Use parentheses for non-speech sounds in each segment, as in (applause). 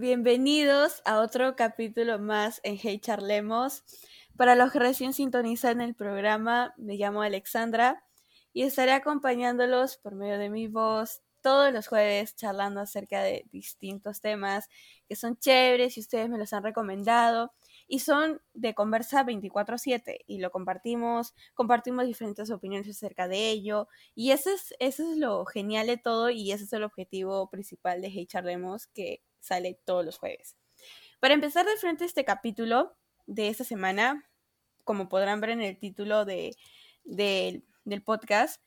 Bienvenidos a otro capítulo más en Hey Charlemos. Para los que recién sintonizan el programa, me llamo Alexandra y estaré acompañándolos por medio de mi voz todos los jueves charlando acerca de distintos temas que son chéveres y ustedes me los han recomendado y son de conversa 24/7 y lo compartimos, compartimos diferentes opiniones acerca de ello y ese es, eso es lo genial de todo y ese es el objetivo principal de Hey Charlemos que sale todos los jueves. Para empezar de frente este capítulo de esta semana, como podrán ver en el título de, del podcast,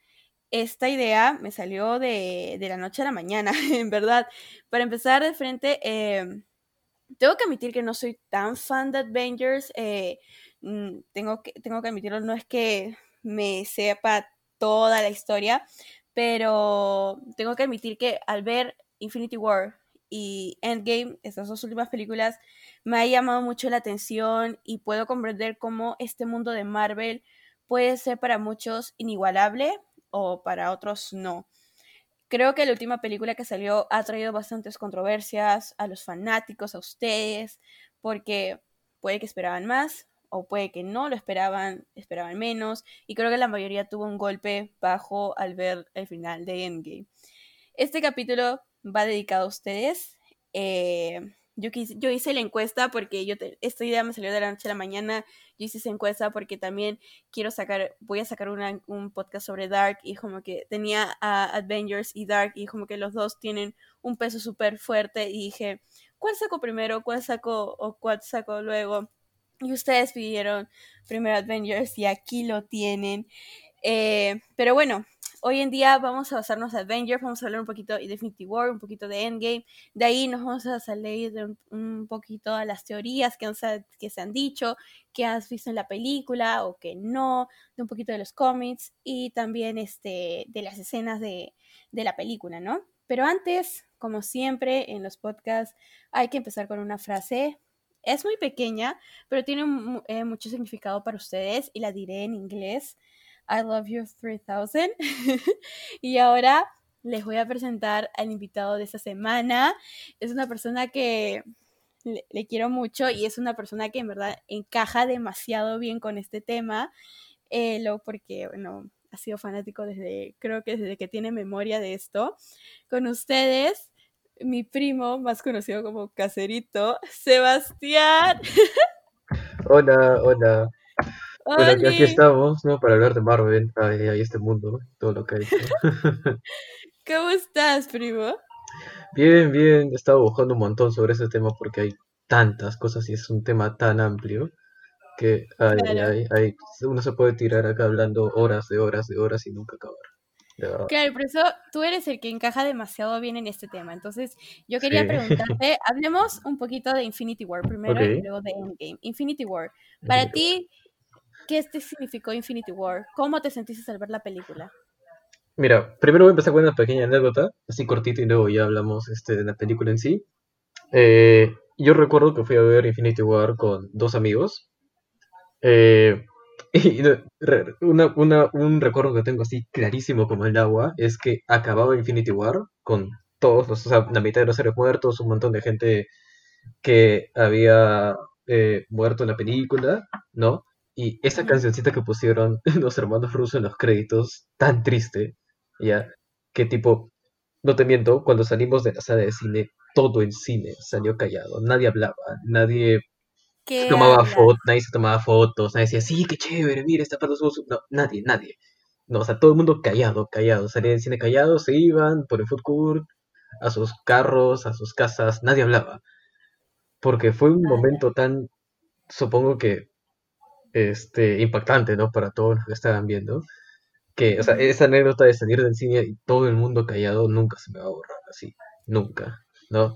esta idea me salió de, la noche a la mañana, (laughs) en verdad. Para empezar de frente, em, tengo que admitir que no soy tan fan de Avengers. Eh, mm, tengo, que, tengo que admitirlo, no es que me sepa toda la historia, pero tengo que admitir que al ver Infinity War y Endgame, estas dos últimas películas, me ha llamado mucho la atención y puedo comprender cómo este mundo de Marvel puede ser para muchos inigualable o para otros no. Creo que la última película que salió ha traído bastantes controversias a los fanáticos, a ustedes, porque puede que esperaban más o puede que no lo esperaban, esperaban menos, y creo que la mayoría tuvo un golpe bajo al ver el final de Endgame. Este capítulo va dedicado a ustedes. Eh, yo, hice la encuesta porque yo esta idea me salió de la noche a la mañana. Yo hice esa encuesta porque también quiero sacar, voy a sacar un podcast sobre Dark y como que tenía a Avengers y Dark y como que los dos tienen un peso súper fuerte y dije, ¿cuál saco primero? ¿Cuál saco o cuál saco luego? Y ustedes pidieron primero Avengers y aquí lo tienen. Eh, pero bueno, hoy en día vamos a basarnos en Avengers, vamos a hablar un poquito de Infinity War, un poquito de Endgame, de ahí nos vamos a salir de un, poquito a las teorías que, que se han dicho, que has visto en la película o que no, de un poquito de los cómics y también este, de las escenas de, la película, ¿no? Pero antes, como siempre en los podcasts, hay que empezar con una frase es muy pequeña, pero tiene eh, mucho significado para ustedes y la diré en inglés. I Love You 3000. (laughs) y ahora les voy a presentar al invitado de esta semana. Es una persona que le, quiero mucho y es una persona que en verdad encaja demasiado bien con este tema. Eh, lo porque, bueno, ha sido fanático desde, creo que desde que tiene memoria de esto. Con ustedes, mi primo, más conocido como Caserito, Sebastián. (laughs) Hola, hola. Bueno, aquí estamos, ¿no? Para hablar de Marvel, ahí, este mundo, todo lo que hay. (laughs) ¿Cómo estás, primo? Bien, bien, he estado buscando un montón sobre ese tema porque hay tantas cosas y es un tema tan amplio que ay, uno se puede tirar acá hablando horas de horas de horas y nunca acabar. Claro, por eso tú eres el que encaja demasiado bien en este tema. Entonces, yo quería (laughs) preguntarte, hablemos un poquito de Infinity War primero y luego de Endgame. Infinity War, para ti, ¿Qué este significó Infinity War? ¿Cómo te sentiste al ver la película? Mira, primero voy a empezar con una pequeña anécdota, así cortito, y luego ya hablamos este, de la película en sí. Eh, yo recuerdo que fui a ver Infinity War con dos amigos. Eh, (laughs) y un recuerdo que tengo así clarísimo como el agua es que acababa Infinity War con todos, o sea, la mitad de los seres muertos, un montón de gente que había eh, muerto en la película, ¿no? Y esa cancioncita que pusieron (laughs) los hermanos rusos en los créditos, tan triste, ya, que tipo, no te miento, cuando salimos de la sala de cine, todo el cine salió callado, nadie hablaba, nadie tomaba fotos, nadie se tomaba fotos, nadie decía, sí, qué chévere, mira, está para los No, nadie, nadie. No, o sea, todo el mundo callado, callado, salía del cine callado, se iban por el food court, a sus carros, a sus casas, nadie hablaba. Porque fue un momento tan, supongo que este, impactante, ¿no? Para todos los que estaban viendo. Que, o sea, esa anécdota de salir del cine y todo el mundo callado nunca se me va a borrar así. Nunca, ¿no?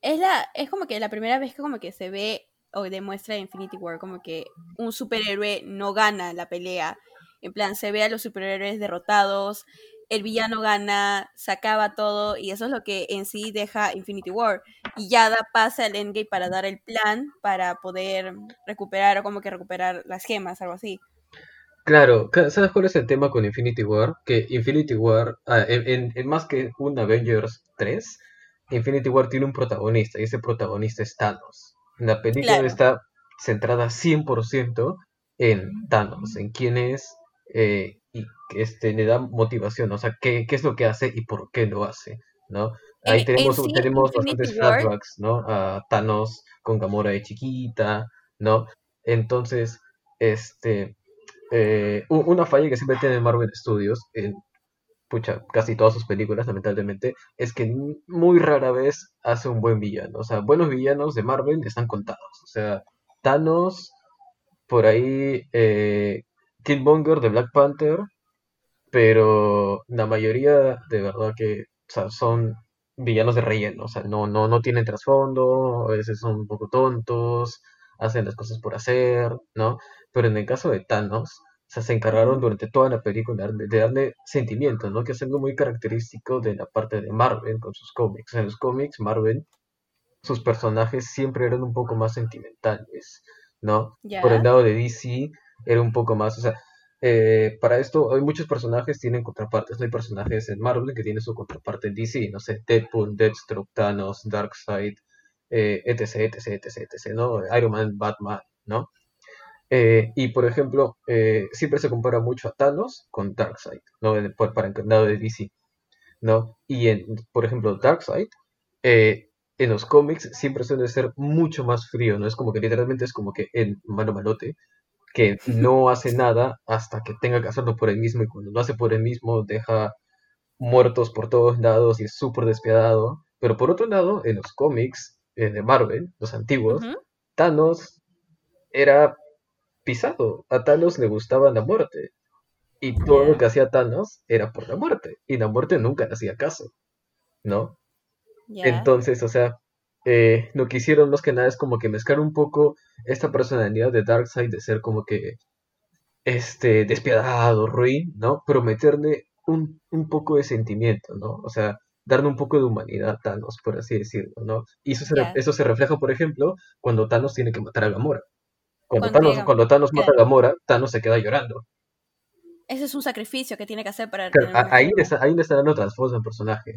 Es, la, es como que la primera vez que como que se ve o demuestra Infinity War como que un superhéroe no gana la pelea. En plan, se ve a los superhéroes derrotados, el villano gana, se acaba todo y eso es lo que en sí deja Infinity War. Y ya da pase al Endgame para dar el plan para poder recuperar o como que recuperar las gemas, algo así. Claro, ¿sabes cuál es el tema con Infinity War? Que Infinity War, ah, en, más que un Avengers 3, Infinity War tiene un protagonista y ese protagonista es Thanos. La película Claro. está centrada 100% en Thanos, en quién es eh, y que este, le da motivación, o sea, qué, qué es lo que hace y por qué lo hace, ¿no? Ahí En, en tenemos, sí, tenemos Infinity bastantes War, flashbacks, ¿no? A Thanos con Gamora de chiquita, ¿no? Entonces, este, eh, una falla que siempre tiene Marvel Studios, en pucha, casi todas sus películas, lamentablemente, es que muy rara vez hace un buen villano. O sea, buenos villanos de Marvel están contados. O sea, Thanos, por ahí, eh, Killmonger de Black Panther, pero la mayoría de verdad que o sea, son villanos de relleno, o sea, no, no, no tienen trasfondo, a veces son un poco tontos, hacen las cosas por hacer, ¿no? Pero en el caso de Thanos, o sea, se encargaron durante toda la película de, de darle sentimiento, ¿no? Que es algo muy característico de la parte de Marvel con sus cómics. En los cómics, Marvel sus personajes siempre eran un poco más sentimentales, ¿no? Por el lado de DC era un poco más, o sea, eh, para esto hay muchos personajes tienen contrapartes, ¿no? Hay personajes en Marvel que tienen su contraparte en DC, no sé, Deadpool, Deathstroke, Thanos, Darkseid, eh, etc, etc, etc, etc, ¿no? Iron Man, Batman, ¿no? Eh, y por ejemplo, eh, siempre se compara mucho a Thanos con Darkseid, ¿no? En- por- para el de DC, ¿no? Y en, por ejemplo, Darkseid, en los cómics siempre suele ser mucho más frío, ¿no? Es como que literalmente es como que el malo malote, que no hace nada hasta que tenga que hacerlo por él mismo, y cuando lo hace por él mismo deja muertos por todos lados y es súper despiadado. Pero por otro lado, en los cómics eh, de Marvel, los antiguos, Thanos era pisado. A Thanos le gustaba la muerte. Y todo lo que hacía Thanos era por la muerte. Y la muerte nunca le hacía caso, ¿no? Entonces, o sea, eh, lo que hicieron más que nada es como que mezclar un poco esta personalidad de Darkseid de ser como que este despiadado, ruin, ¿no? Pero meterle un, un poco de sentimiento, ¿no? O sea, darle un poco de humanidad a Thanos, por así decirlo, ¿no? Y eso se, eso se refleja, por ejemplo, cuando Thanos tiene que matar a Gamora. Cuando Thanos, cuando Thanos mata a. Gamora, Thanos se queda llorando. Ese es un sacrificio que tiene que hacer para Claro, ahí le, está- ahí le están dando trasfondo al personaje.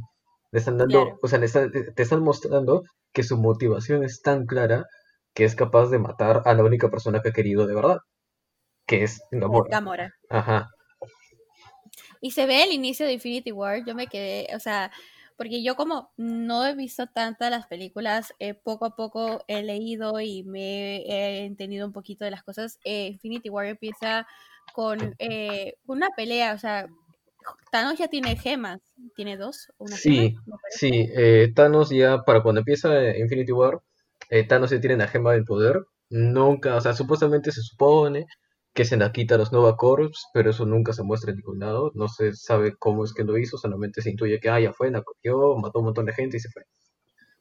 Le están dando, Claro, o sea, le están- te están mostrando que su motivación es tan clara que es capaz de matar a la única persona que ha querido de verdad, que es es Gamora. Gamora. Ajá. Y se ve el inicio de Infinity War, yo me quedé, o sea, porque yo como no he visto tantas las películas, eh, poco a poco he leído y me he entendido un poquito de las cosas. eh, Infinity War empieza con eh, una pelea, o sea, Thanos ya tiene gemas, tiene dos, una Sí, sí, eh, Thanos ya, para cuando empieza Infinity War, eh, Thanos ya tiene la gema del poder. Nunca, o sea, supuestamente se supone que se la quita a los Nova Corps, pero eso nunca se muestra en ningún lado. No se sabe cómo es que lo hizo, solamente se intuye que ah, ya fue, la cogió, mató a un montón de gente y se fue,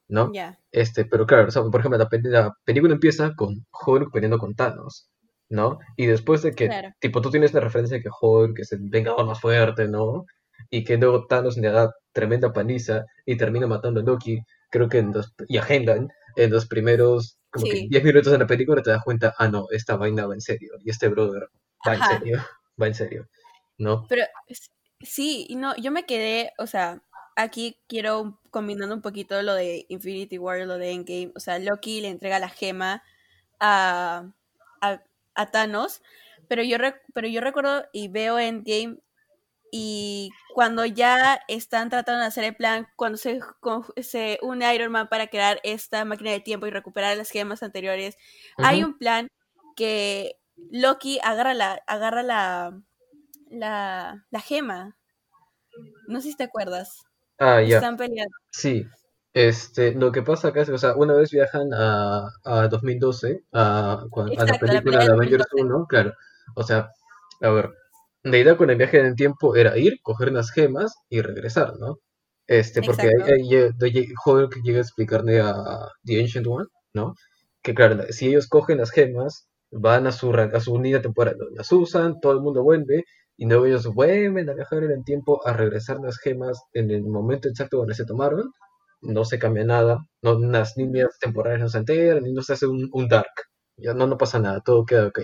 ¿no? Ya, Este, pero claro, o sea, por ejemplo, la, la película empieza con Hulk peleando con Thanos, ¿no? Y después de que, claro. tipo, tú tienes la referencia de que Hulk es el vengador más fuerte, ¿no? Y que luego Thanos le da tremenda paliza y termina matando a Loki, creo que en los, y a Heyman, en los primeros, como que Sí, 10 minutos de la película te das cuenta, ah, no, esta vaina va en serio, y este brother va en serio, va en serio, ¿no? Pero sí, no, yo me quedé, o sea, aquí quiero combinando un poquito lo de Infinity War, lo de Endgame, o sea, Loki le entrega la gema a, a, a Thanos, pero yo, pero yo recuerdo y veo Endgame y cuando ya están tratando de hacer el plan, cuando se, se une Iron Man para crear esta máquina de tiempo y recuperar las gemas anteriores, hay un plan que Loki agarra la, agarra la, la, la gema. No sé si te acuerdas. Ah, ya. Están peleando. Sí, este, lo que pasa acá es que, o sea, una vez viajan a, a 2012, a, a la película de Avengers 2012. 1, claro, o sea, a ver, la idea con el viaje en el tiempo era ir, coger unas gemas y regresar, ¿no? Este, porque ahí, ahí Hulk llega a explicarle a The Ancient One, ¿no? Que claro, la- si ellos cogen las gemas, van a su, a su unidad temporal, las usan, todo el mundo vuelve, y luego ellos vuelven a viajar en el tiempo a regresar las gemas en el momento exacto donde se tomaron, no se cambia nada, no, las líneas temporales no se alteran, y no se hace un, un dark, ya no, no pasa nada, todo queda ok,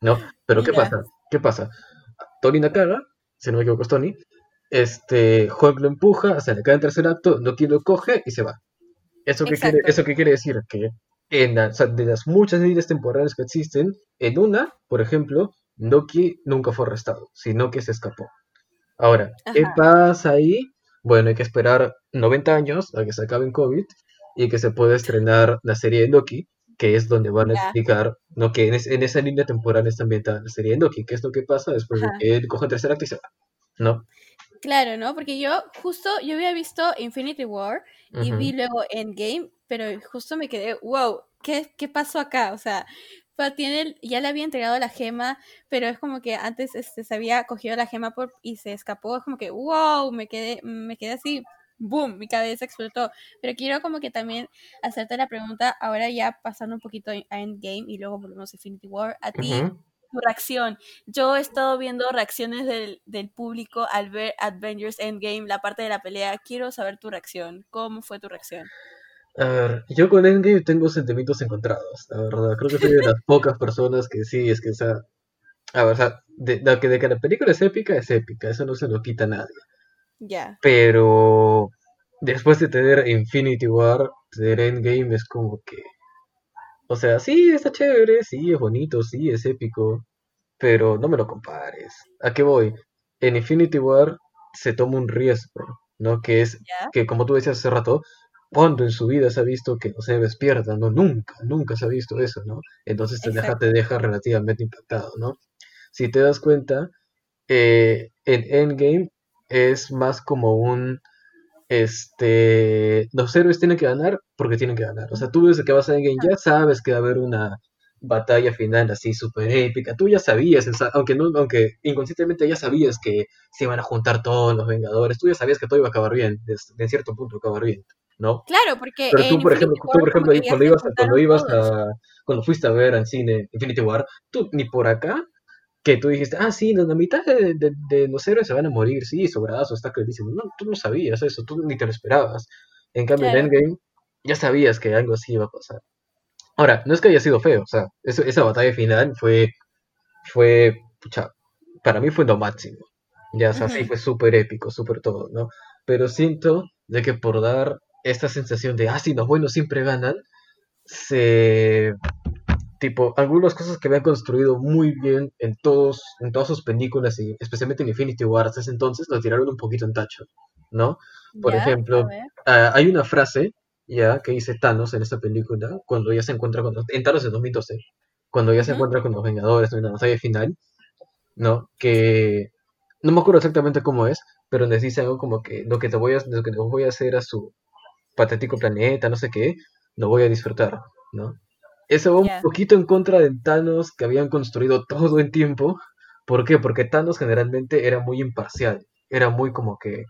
¿no? Pero ¿qué pasa? ¿Qué pasa? Tony Nakara, si no me equivoco es Tony, este, Hulk lo empuja, se le cae en tercer acto, Loki lo coge y se va. ¿Eso qué, quiere. ¿Eso qué quiere decir? Que en la- o sea, de las muchas líneas temporales que existen, en una, por ejemplo, Loki nunca fue arrestado, sino que se escapó. Ahora, ¿qué pasa ahí? Bueno, hay que esperar 90 años a que se acabe el COVID y que se pueda estrenar la serie de Loki, que es donde van a explicar, ¿no? que en, es- en esa línea temporal está ambientada la serie de Loki, que es lo que pasa después de que él coge el tercer acto y se va, ¿no? Claro, ¿no? Porque yo justo, yo había visto Infinity War y vi luego Endgame, pero justo me quedé, wow, ¿qué, qué pasó acá? O sea, pero tiene, ya le había entregado la gema, pero es como que antes este, se había cogido la gema por, y se escapó, es como que, wow, me quedé, me quedé así, boom, mi cabeza explotó. Pero quiero como que también hacerte la pregunta, ahora ya pasando un poquito a Endgame y luego volvemos a Infinity War, a ti, tu reacción. Yo he estado viendo reacciones del, del público al ver Avengers Endgame, la parte de la pelea. Quiero saber tu reacción. ¿Cómo fue tu reacción? A ver, yo con Endgame tengo sentimientos encontrados, la verdad. Creo que soy de las (laughs) pocas personas que sí, es que, o sea, a ver, o sea, de, de que, de que la película es épica, es épica, eso no se lo quita a nadie. Ya. Pero después de tener Infinity War, tener Endgame es como que, o sea, sí, está chévere, sí, es bonito, sí, es épico, pero no me lo compares. ¿A qué voy? En Infinity War se toma un riesgo, ¿no? Que es que, como tú decías hace rato, cuando en su vida se ha visto que los héroes pierdan, ¿no? Nunca, nunca se ha visto eso, ¿no? Entonces te deja, te deja relativamente impactado, ¿no? Si te das cuenta, eh, en Endgame es más como un, este, los héroes tienen que ganar porque tienen que ganar. O sea, tú desde que vas a Endgame ya sabes que va a haber una batalla final así súper épica. Tú ya sabías, aunque no, aunque inconscientemente ya sabías que se iban a juntar todos los Vengadores. Tú ya sabías que todo iba a acabar bien, en cierto punto acabar bien, ¿no? Claro, porque Pero en tú, por ejemplo, tú, por ejemplo, cuando ibas, a- cuando ibas a, cuando fuiste a ver al cine Infinity War, tú ni por acá que tú dijiste, ah, sí, la mitad de, de- de los héroes se van a morir, sí, sobrazo, está clarísimo. No, tú no sabías eso, tú ni te lo esperabas. En cambio, en Claro. Endgame ya sabías que algo así iba a pasar. Ahora, no es que haya sido feo, o sea, eso- esa batalla final fue, fue, pucha, para mí fue lo máximo. Ya, o sea, sí, fue súper épico, súper todo, ¿no? Pero siento de que por dar esta sensación de, ah, sí, los buenos siempre ganan, se tipo, algunas cosas que habían construido muy bien en todos, en todas sus películas y especialmente en Infinity War hasta ese entonces, lo tiraron un poquito en tacho, ¿no? Por ejemplo, ah, hay una frase ya que dice Thanos en esta película, cuando ya se encuentra con en Thanos en 2012, cuando ya se encuentra con los Vengadores en la batalla final, ¿no? Que no me acuerdo exactamente cómo es, pero les dice algo como que lo que te voy a, lo que te voy a hacer a su patético planeta, no sé qué, lo voy a disfrutar, ¿no? Eso va un poquito en contra de Thanos que habían construido (laughs) todo el tiempo. ¿Por qué? Porque Thanos generalmente era muy imparcial. Era muy como que.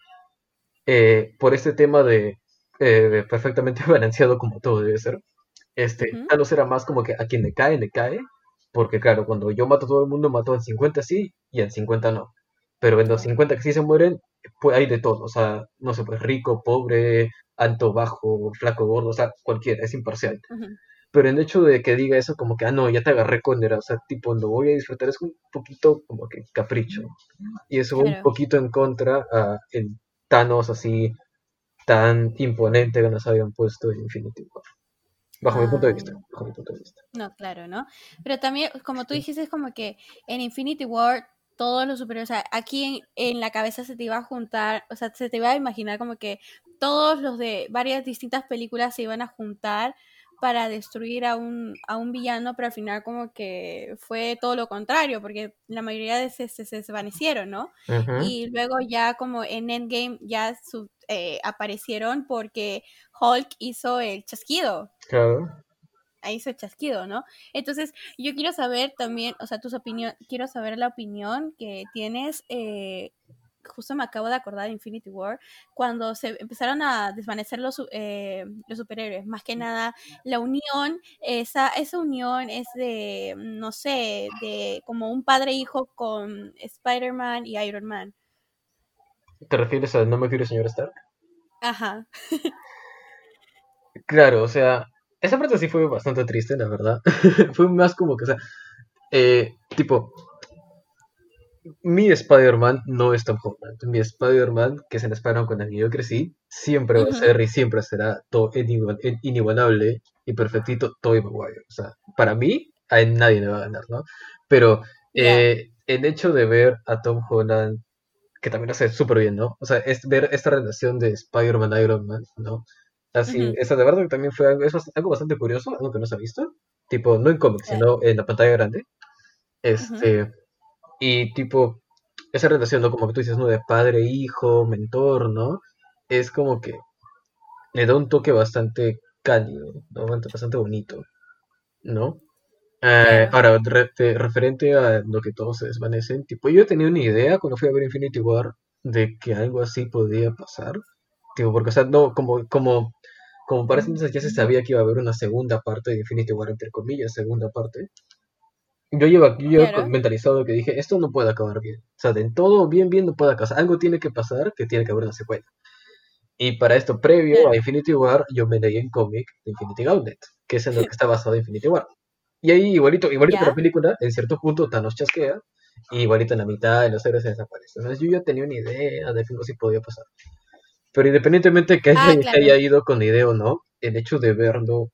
eh, por este tema de. eh, perfectamente (laughs) balanceado como todo debe ser. Este, Ujú. Thanos era más como que a quien le cae, le cae. Porque claro, cuando yo mato a todo el mundo, mato en 50 sí y en 50 no. Pero en los Claro. 50 que sí se mueren, pues hay de todo. O sea, no sé, pues rico, pobre, alto, bajo, flaco, gordo, o sea, cualquiera, es imparcial. Ujú. Pero el hecho de que diga eso como que, ah, no, ya te agarré con era, o sea, tipo, lo voy a disfrutar, es un poquito como que capricho. Y eso va un poquito en contra a el Thanos así tan imponente que nos habían puesto en Infinity War. Bajo mi punto de vista, Ah. bajo mi punto de vista. No, claro, ¿no? Pero también, como tú dijiste, es como que en Infinity War todos los superhéroes, o sea, aquí en, en la cabeza se te iba a juntar, o sea, se te iba a imaginar como que todos los de varias distintas películas se iban a juntar para destruir a un, a un villano, pero al final como que fue todo lo contrario, porque la mayoría de se, se, se desvanecieron, ¿no? Y luego ya como en Endgame ya su- eh, aparecieron porque Hulk hizo el chasquido Claro. Ahí hizo el chasquido, ¿no? Entonces, yo quiero saber también, o sea, tus opiniones, quiero saber la opinión que tienes, eh, justo me acabo de acordar de Infinity War, cuando se empezaron a desvanecer los, eh, los superhéroes, más que nada, la unión, esa, esa unión es de, no sé, de como un padre-hijo con Spider-Man y Iron Man. ¿Te refieres a No me quiero señor Stark? Ajá. (laughs) Claro, o sea, esa parte sí fue bastante triste, la verdad. (laughs) fue más como que, o sea, eh, tipo, mi Spider-Man no es Tom Holland. Mi Spider-Man, que es el Spider-Man con el que yo crecí, siempre va a ser y siempre será todo inigual- in- inigualable y perfectito Tobey Maguire. O sea, para mí, a él nadie le va a ganar, ¿no? Pero eh, el hecho de ver a Tom Holland, que también lo hace súper bien, ¿no? O sea, es ver esta relación de Spider-Man-Iron Man, ¿no? Así, Ujú. esa de verdad que también fue algo, es algo bastante curioso, algo que no se ha visto. Tipo, no en cómics, sino en la pantalla grande. Este, y tipo, esa relación, ¿no? Como que tú dices, ¿no? De padre, hijo, mentor, ¿no? Es como que le da un toque bastante cálido, ¿no? Bastante bonito, ¿no? Eh, ahora, re- referente a lo que todos se desvanecen, tipo, yo tenía una idea cuando fui a ver Infinity War de que algo así podía pasar, tipo, porque, o sea, no, como, como, como para ese entonces ya se sabía que iba a haber una segunda parte de Infinity War, entre comillas, segunda parte, yo llevo, yo Claro. mentalizado que dije, esto no puede acabar bien, o sea, de todo bien, bien no puede acabar, algo tiene que pasar que tiene que haber una secuela. Y para esto, previo Claro. a Infinity War, yo me leí el cómic de Infinity Gauntlet, que es en lo que está basado Infinity War. Y ahí, igualito, igualito que la película, en cierto punto Thanos chasquea, y igualito en la mitad de los héroes se desaparecen. Entonces yo ya tenía una idea de algo así podía pasar. Pero independientemente que haya, Ah, que claro. haya ido con la idea o no, el hecho de verlo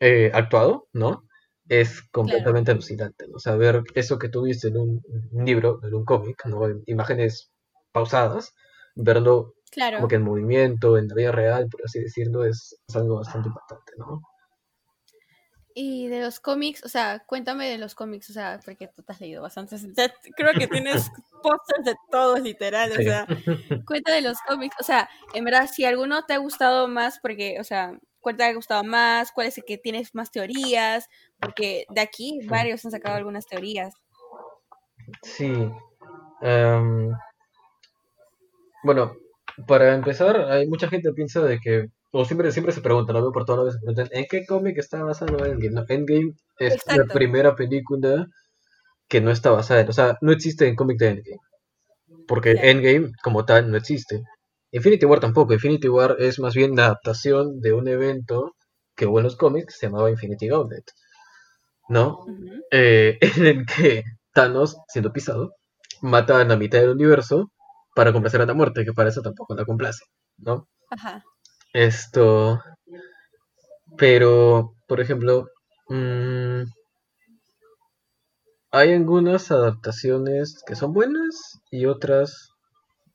eh, actuado, ¿no? Es completamente alucinante, ¿no? O sea, ver eso que tú viste en un, un libro, en un cómic, ¿no? En imágenes pausadas, verlo Claro. como que en movimiento, en la vida real, por así decirlo, es, es algo bastante impactante, ¿no? Y de los cómics, o sea, cuéntame de los cómics, o sea, porque tú te has leído bastantes. o sea, creo que tienes pósters de todos, literal, o Sí. sea, (laughs) cuenta de los cómics, o sea, en verdad, si alguno te ha gustado más, porque, o sea, cuál te ha gustado más, cuál es el que tienes más teorías, porque de aquí varios han sacado algunas teorías. Sí. em, bueno, para empezar, hay mucha gente que piensa de que, o siempre, siempre se pregunta, lo veo por todas las veces, se preguntan, ¿en qué cómic está basado Endgame? No, Endgame es la primera película que no está basada en, o sea, no existe en cómic de Endgame, porque. Endgame como tal no existe. Infinity War tampoco, Infinity War es más bien la adaptación de un evento que hubo en los cómics, se llamaba Infinity Gauntlet, ¿no? Eh, (laughs) en el que Thanos, siendo pisado, mata a la mitad del universo para complacer a la muerte, que para eso tampoco la complace, ¿no? Ajá. Esto. Pero, por ejemplo, mm, hay algunas adaptaciones que son buenas y otras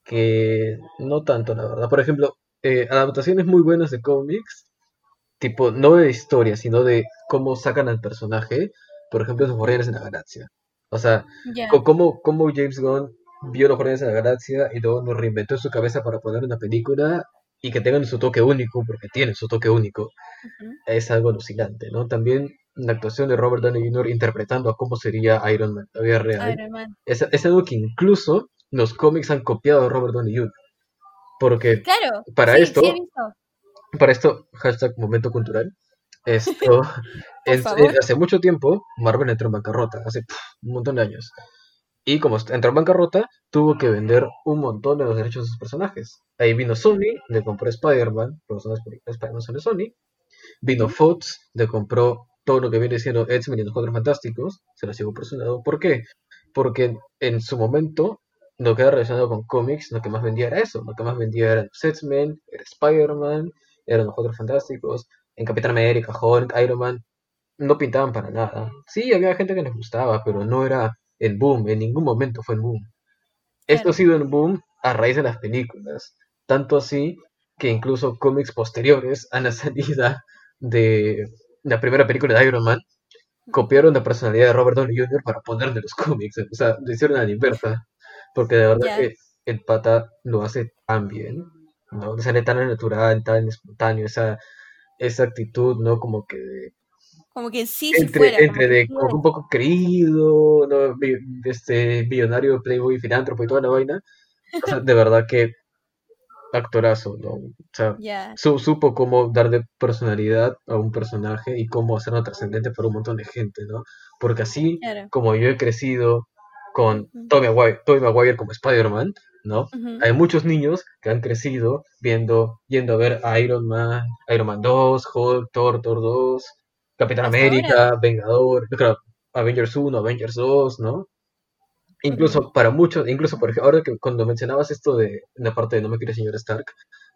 que no tanto, la verdad. Por ejemplo, eh, adaptaciones muy buenas de cómics, tipo, no de historia, sino de cómo sacan al personaje, por ejemplo, los Guardianes de la Galaxia. O sea, cómo, cómo James Gunn vio los Guardianes de la Galaxia y luego nos reinventó en su cabeza para poner una película y que tengan su toque único, porque tienen su toque único, es algo alucinante, ¿no? También la actuación de Robert Downey Jr. interpretando a cómo sería Iron Man la vida real, Iron Man. es, es algo que incluso los cómics han copiado a Robert Downey Jr. Porque Claro. Para sí, esto- sí para esto, hashtag momento cultural, esto, (laughs) hace mucho tiempo, Marvel entró en bancarrota, hace un montón de años. Y como entró en bancarrota, tuvo que vender un montón de los derechos de sus personajes. Ahí vino Sony, le compró Spider-Man, son las películas de Spider-Man son de Sony. Vino. Fox, le compró todo lo que viene siendo X-Men y los Cuatro Fantásticos, se los llevó por su lado. ¿Por qué? Porque en su momento, lo que era relacionado con cómics, lo que más vendía era eso. Lo que más vendía eran X-Men, era Spider-Man, eran los Cuatro Fantásticos, en Capitán América, Hulk, Iron Man, no pintaban para nada. Sí, había gente que les gustaba, pero no era el boom, en ningún momento fue el boom. Esto Claro. ha sido el boom a raíz de las películas, tanto así que incluso cómics posteriores a la salida de la primera película de Iron Man copiaron la personalidad de Robert Downey Jr. para ponerle los cómics, o sea, lo hicieron a la inversa, porque de verdad que el pata lo hace tan bien, ¿no? Le sale tan natural, tan espontáneo, esa, esa actitud, ¿no? Como que Como que sí, si entre, fuera. como entre de como un poco creído, ¿no? Este millonario, playboy, filántropo y toda la vaina. O sea, de verdad que actorazo, ¿no? O sea, su- supo cómo darle personalidad a un personaje y cómo hacerlo trascendente para un montón de gente, ¿no? Porque así Claro. como yo he crecido con. Tobey Maguire, Tobey Maguire como Spider-Man, ¿no? Hay muchos niños que han crecido viendo, yendo a ver a Iron Man, Iron Man 2, Hulk, Thor, Thor 2, Capitán América, Vengador, claro, Avengers 1, Avengers 2, ¿no? Incluso para muchos, incluso por ejemplo, ahora que cuando mencionabas esto de la parte de no me quiere señor Stark,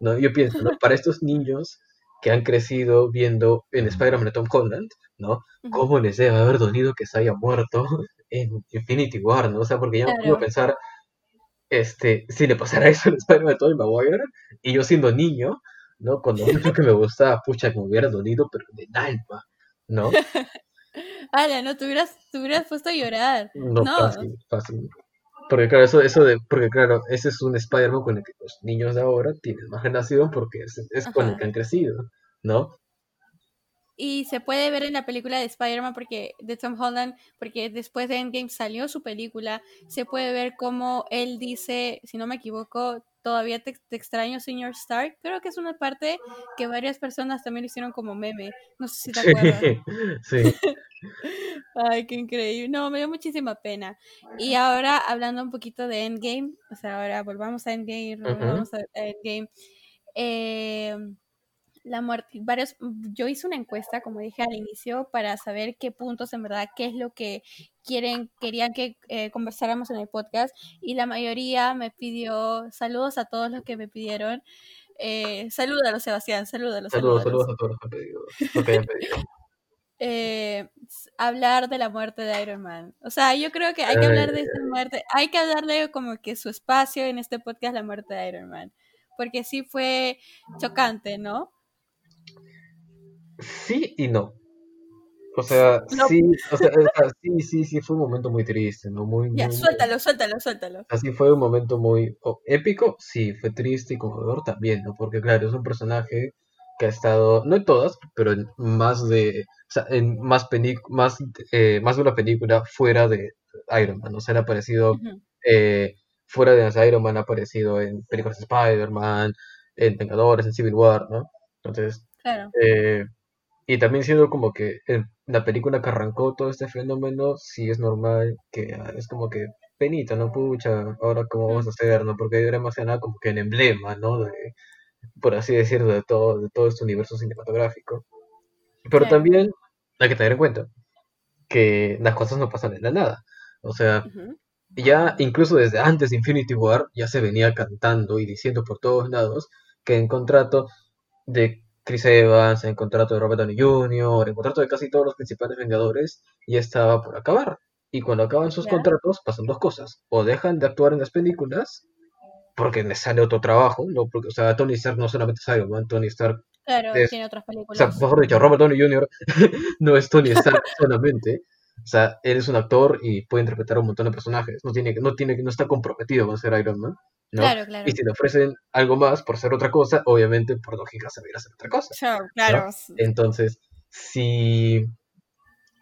¿no? Yo pienso, ¿no? (laughs) Para estos niños que han crecido viendo en Spider-Man de Tom Holland, ¿no? ¿Cómo les debe haber dolido que se haya muerto (laughs) en Infinity War, ¿no? O sea, porque ya no puedo pensar, este, si le pasara (laughs) eso al Spider-Man de Tobey Maguire, y yo siendo niño, ¿no? Cuando mucho que me gustaba, pucha, que me hubiera dolido, pero de alma, ¿no? (laughs) Ala, no, te hubieras, puesto a llorar. No, fácil, fácil. Porque claro, eso, eso de, porque claro, ese es un Spider-Man con el que los niños de ahora tienen más relación porque es, es con el que han crecido, ¿no? Y se puede ver en la película de Spider-Man porque de Tom Holland, porque después de Endgame salió su película, se puede ver cómo él dice, si no me equivoco, todavía te, extraño, señor Stark. Creo que es una parte que varias personas también hicieron como meme. No sé si te (laughs) acuerdas. Sí. (laughs) Ay, qué increíble. No, me dio muchísima pena. Y ahora, hablando un poquito de Endgame, o sea, ahora volvamos a Endgame, volvamos a Endgame. Eh, la muerte, varios, yo hice una encuesta, como dije al inicio, para saber qué puntos en verdad, qué es lo que quieren, querían que eh, conversáramos en el podcast y la mayoría me pidió, saludos a todos los que me pidieron, eh, salúdalo Sebastián, salúdalo. Saludos, saludos a todos los que, pedido, hayan pedido. (laughs) Eh, hablar de la muerte de Iron Man. O sea, yo creo que hay que hablar de esa muerte, hay que darle como que su espacio en este podcast, la muerte de Iron Man, porque sí fue chocante, ¿no? Sí y no. O sea, sí, o sea, sí, sí, sí, fue un momento muy triste, ¿no? Muy, ya, suéltalo, suéltalo, suéltalo. Así fue un momento muy épico, sí, fue triste y conmovedor también, ¿no? Porque claro, es un personaje que ha estado, no en todas, pero en más de, o sea, en más, más, eh, más de una película fuera de Iron Man, o sea, ha aparecido eh, fuera de Iron Man, ha aparecido en películas de Spider-Man, en Vengadores, en Civil War, ¿no? Entonces, claro. Eh, y también siendo como que la película que arrancó todo este fenómeno, sí es normal que ah, es como que penita, ¿no? Pucha, ahora cómo vamos a hacer, ¿no? Porque era más que nada como que el emblema, ¿no? De, por así decirlo, de todo, de todo este universo cinematográfico. Pero también hay que tener en cuenta que las cosas no pasan de la nada. O sea, ya incluso desde antes de Infinity War ya se venía cantando y diciendo por todos lados que en contrato de Chris Evans, en contrato de Robert Downey Jr., en contrato de casi todos los principales Vengadores, ya estaba por acabar. Y cuando acaban sus contratos, pasan dos cosas. O dejan de actuar en las películas, porque les sale otro trabajo, ¿no? Porque, o sea, Tony Stark no solamente es Iron Man, Tony Stark. Claro, tiene otras películas. O sea, mejor dicho, Robert Downey Jr. (laughs) no es Tony Stark solamente. O sea, él es un actor y puede interpretar un montón de personajes. No tiene, no tiene, no está comprometido con ser Iron Man. Claro, claro. Y si le ofrecen algo más por ser otra cosa, obviamente por lógica se a hacer otra cosa. Claro, claro. Entonces, si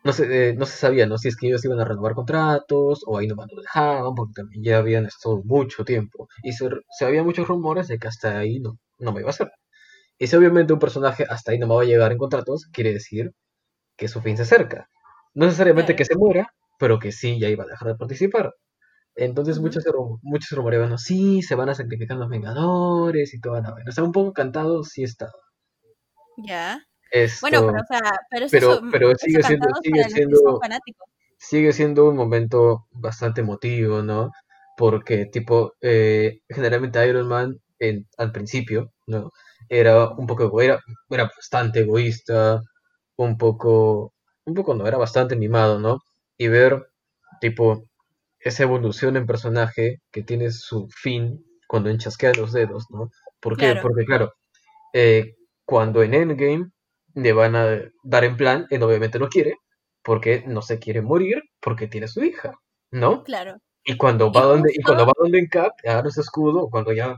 no se, eh, no se sabía, ¿no? Si es que ellos iban a renovar contratos o ahí nomás lo dejaban, porque también ya habían estado mucho tiempo. Y se, se había muchos rumores de que hasta ahí no, no me iba a hacer. Y si obviamente un personaje hasta ahí no me va a llegar en contratos, quiere decir que su fin se acerca. No necesariamente que se muera, pero que sí ya iba a dejar de participar. Entonces muchos, muchos rumoreaban, sí, se van a sacrificar los Vengadores y toda la vaina. O sea, un poco cantado sí está. Ya. bueno, pero, o sea, pero, pero, sigue siendo, sigue siendo, sigue siendo un momento bastante emotivo, ¿no? Porque, tipo, eh, generalmente Iron Man en, al principio, ¿no? Era un poco, era, era bastante egoísta, un poco, un poco no, era bastante mimado, ¿no? Y ver, tipo, esa evolución en personaje que tiene su fin cuando enchasquea los dedos, ¿no? ¿Por qué? Porque, claro, eh, cuando en Endgame le van a dar en plan, él obviamente no quiere, porque no se quiere morir, porque tiene su hija, ¿no? Claro. Y cuando va donde, y cuando va donde en Cap, agarra ese escudo, cuando ya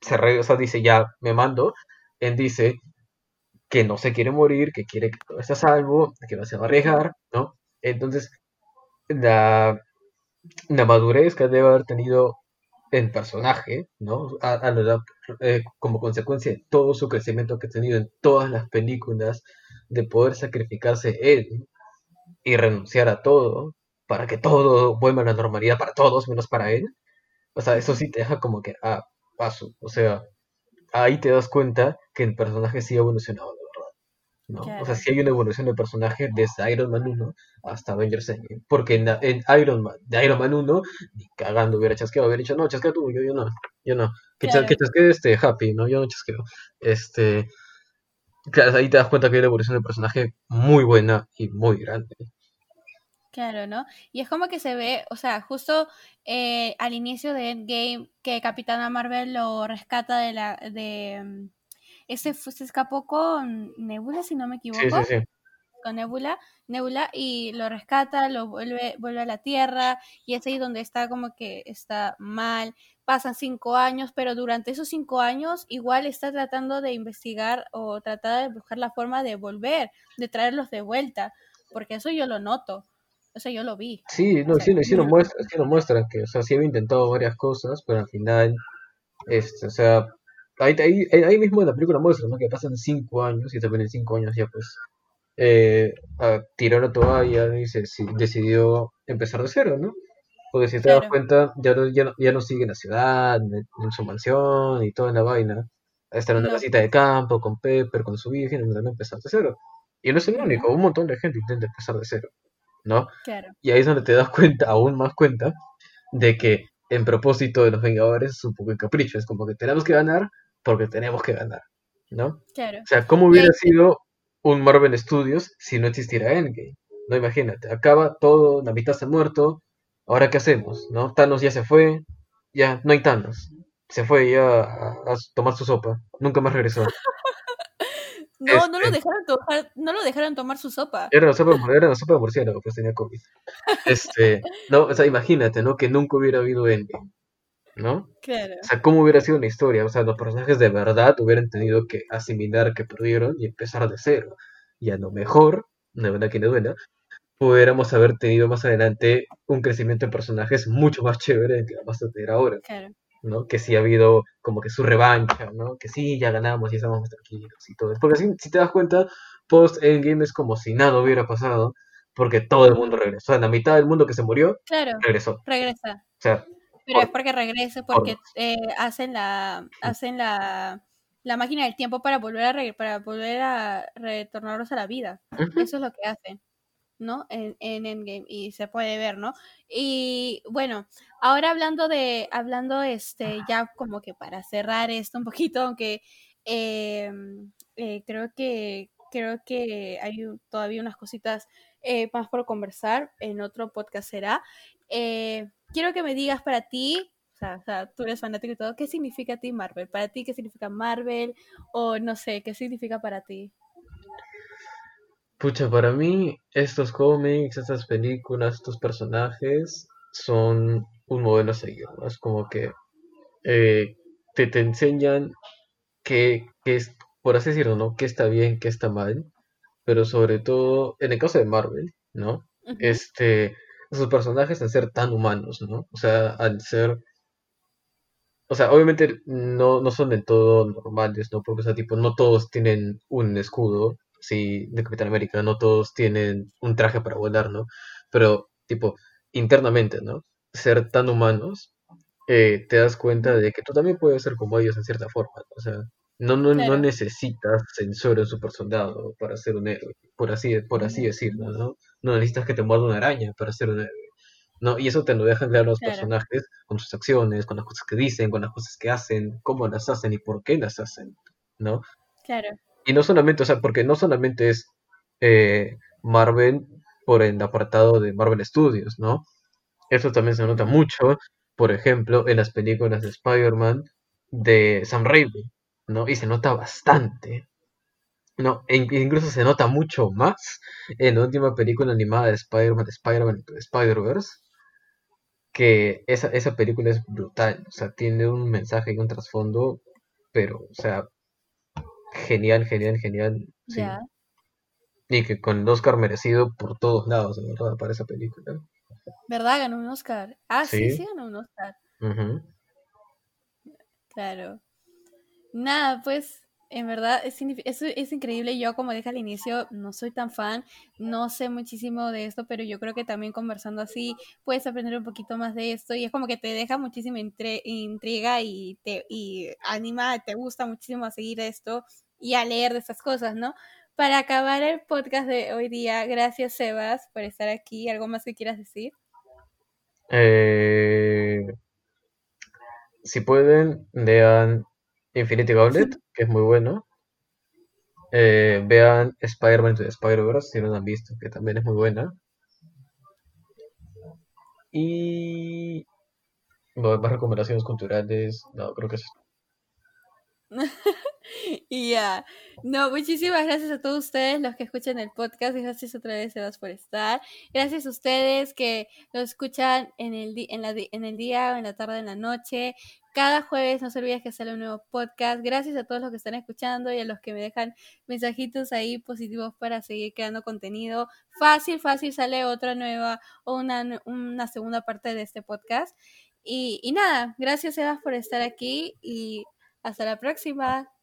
se regresa, dice, ya me mando, él dice que no se quiere morir, que quiere que todo esté a salvo, que no se va a arriesgar, ¿no? Entonces, la, madurez que debe haber tenido el personaje, ¿no? A, eh, como consecuencia de todo su crecimiento que ha tenido en todas las películas, de poder sacrificarse él y renunciar a todo para que todo vuelva a la normalidad para todos, menos para él. O sea, eso sí te deja como que a ah, paso. O sea, ahí te das cuenta que el personaje sí ha evolucionado, de verdad. ¿no? O sea, sí hay una evolución de personaje desde Iron Man 1 hasta Avengers Endgame. Porque en, en Iron Man, de Iron Man 1, ni cagando hubiera chasqueado, hubiera dicho, no, chasquea tú, yo, yo no, yo no. Que, chas- claro, chasquee este Happy, ¿no? Yo no chasqueo. Este, claro, ahí te das cuenta que hay una evolución de personaje muy buena y muy grande. Claro, ¿no? Y es como que se ve, o sea, justo eh, al inicio de Endgame, que Capitana Marvel lo rescata de la, de, mm, ese se escapó con Nebula, si no me Sí, sí, equivoco, sí. con Nebula, Nebula y lo rescata, lo vuelve, vuelve a la Tierra y es ahí donde está como que está mal. Pasan cinco años, pero durante esos cinco años igual está tratando de investigar o tratar de buscar la forma de volver, de traerlos de vuelta, porque eso yo lo noto, o sea, yo lo vi, Sí, o no, sea, sí, sí nos muestra, sí nos muestran que, o sea, sí había intentado varias cosas, pero al final, este, o sea, ahí, ahí, ahí mismo en la película muestra, ¿no? Que pasan cinco años y también en cinco años ya, pues, eh, a- tiró la toalla y se, si- decidió empezar de cero, ¿no? Porque si te das cuenta, ya no, ya no, ya no sigue en la ciudad, en, en su mansión y toda la vaina. Está en una no, casita de campo con Pepper, con su hija, intentando empezar de cero. Y no es el único, un montón de gente intenta empezar de cero, ¿no? claro, Y ahí es donde te das cuenta, aún más cuenta, de que en propósito de los Vengadores es un poco de capricho. Es como que tenemos que ganar porque tenemos que ganar, ¿no? claro. O sea, ¿cómo hubiera sido un Marvel Studios si no existiera Endgame? No, imagínate, acaba todo, la mitad se ha muerto, ¿ahora qué hacemos? ¿No? Thanos ya se fue, ya no hay Thanos. Se fue ya a, a tomar su sopa, nunca más regresó. (laughs) no, no lo Este, dejaron tomar, no lo dejaron tomar su sopa. era la sopa, era la sopa de murciélago, pues tenía COVID. Este, no, o sea, imagínate, ¿no? Que nunca hubiera habido Endgame, ¿no? Claro, O sea, ¿cómo hubiera sido la historia? O sea, los personajes de verdad hubieran tenido que asimilar que perdieron y empezar de cero. Y a lo mejor, de verdad que no duela, pudiéramos haber tenido más adelante un crecimiento de personajes mucho más chévere que vamos a tener ahora, claro, ¿no? Que sí ha habido como que su revancha, ¿no? Que sí, ya ganamos y estamos más tranquilos y todo. Porque así, si te das cuenta, post Endgame es como si nada hubiera pasado, porque todo el mundo regresó. O sea, la mitad del mundo que se murió, claro, regresó. O regresa. sea, Pero es por, porque regrese, por porque eh, hacen la, hacen la, la máquina del tiempo para volver a re- para volver a retornarlos a la vida. Eso es lo que hacen, ¿no? En, en Endgame y se puede ver, ¿no? Y bueno, ahora hablando de, hablando este, ya como que para cerrar esto un poquito, aunque eh, eh, creo que creo que hay todavía unas cositas eh, más por conversar en otro podcast será. Eh, quiero que me digas para ti, o sea, o sea, tú eres fanático y todo, ¿qué significa a ti Marvel? Para ti, ¿qué significa Marvel? O no sé, ¿qué significa para ti? Pucha, para mí estos cómics, estas películas, estos personajes son un modelo a seguir, ¿no? Es como que eh, te, te enseñan qué es, por así decirlo, ¿no? Qué está bien, qué está mal, pero sobre todo, en el caso de Marvel, ¿no? Este, esos personajes al ser tan humanos, ¿no? O sea, al ser, o sea, obviamente no, no son del todo normales, ¿no? Porque, o sea, tipo, no todos tienen un escudo, sí, de Capitán América, no todos tienen un traje para volar, ¿no? Pero, tipo, internamente, ¿no? Ser tan humanos, eh, te das cuenta de que tú también puedes ser como ellos en cierta forma, ¿no? O sea, no, no, no necesitas sensor en super soldado para ser un héroe, por así, por así decirlo, ¿no? No necesitas que te muerda una araña para ser un héroe. ¿no? Y eso te lo dejan claro los Claro, personajes con sus acciones, con las cosas que dicen, con las cosas que hacen, cómo las hacen y por qué las hacen, ¿no? claro, Y no solamente, o sea, porque no solamente es eh, Marvel por el apartado de Marvel Studios, ¿no? Eso también se nota mucho, por ejemplo, en las películas de Spider-Man de Sam Raimi, ¿no? Y se nota bastante, ¿no? E in- incluso se nota mucho más en la última película animada de Spider-Man, de Spider-Man Spider-Verse, que esa, esa película es brutal, o sea, tiene un mensaje y un trasfondo, pero, o sea, genial, genial, genial, sí. Y que con el Oscar merecido por todos lados, de verdad, para esa película. ¿Verdad? Ganó un Oscar. Ah, sí, Sí, sí ganó un Oscar. Claro. Nada, pues en verdad es, es, es increíble. Yo, como dije al inicio, no soy tan fan, no sé muchísimo de esto, pero yo creo que también conversando así puedes aprender un poquito más de esto y es como que te deja muchísima intriga y te y anima, te gusta muchísimo a seguir esto y a leer de estas cosas, ¿no? para acabar el podcast de hoy día, gracias Sebas por estar aquí. ¿Algo más que quieras decir? Eh, si pueden, vean Infinity Gauntlet, que es muy bueno. Eh, vean Spider-Man to Spider-Verse, si no lo han visto, que también es muy buena. Y no, más recomendaciones culturales, no, creo que es (laughs) y ya. No, muchísimas gracias a todos ustedes los que escuchan el podcast. Gracias otra vez, Sebas, por estar. Gracias a ustedes que lo escuchan en el, en, la, en el día, en la tarde, en la noche. Cada jueves no se olviden que sale un nuevo podcast. Gracias a todos los que están escuchando y a los que me dejan mensajitos ahí positivos para seguir creando contenido. Fácil, fácil sale otra nueva o una, una segunda parte de este podcast. Y, y nada, gracias Sebas por estar aquí y hasta la próxima.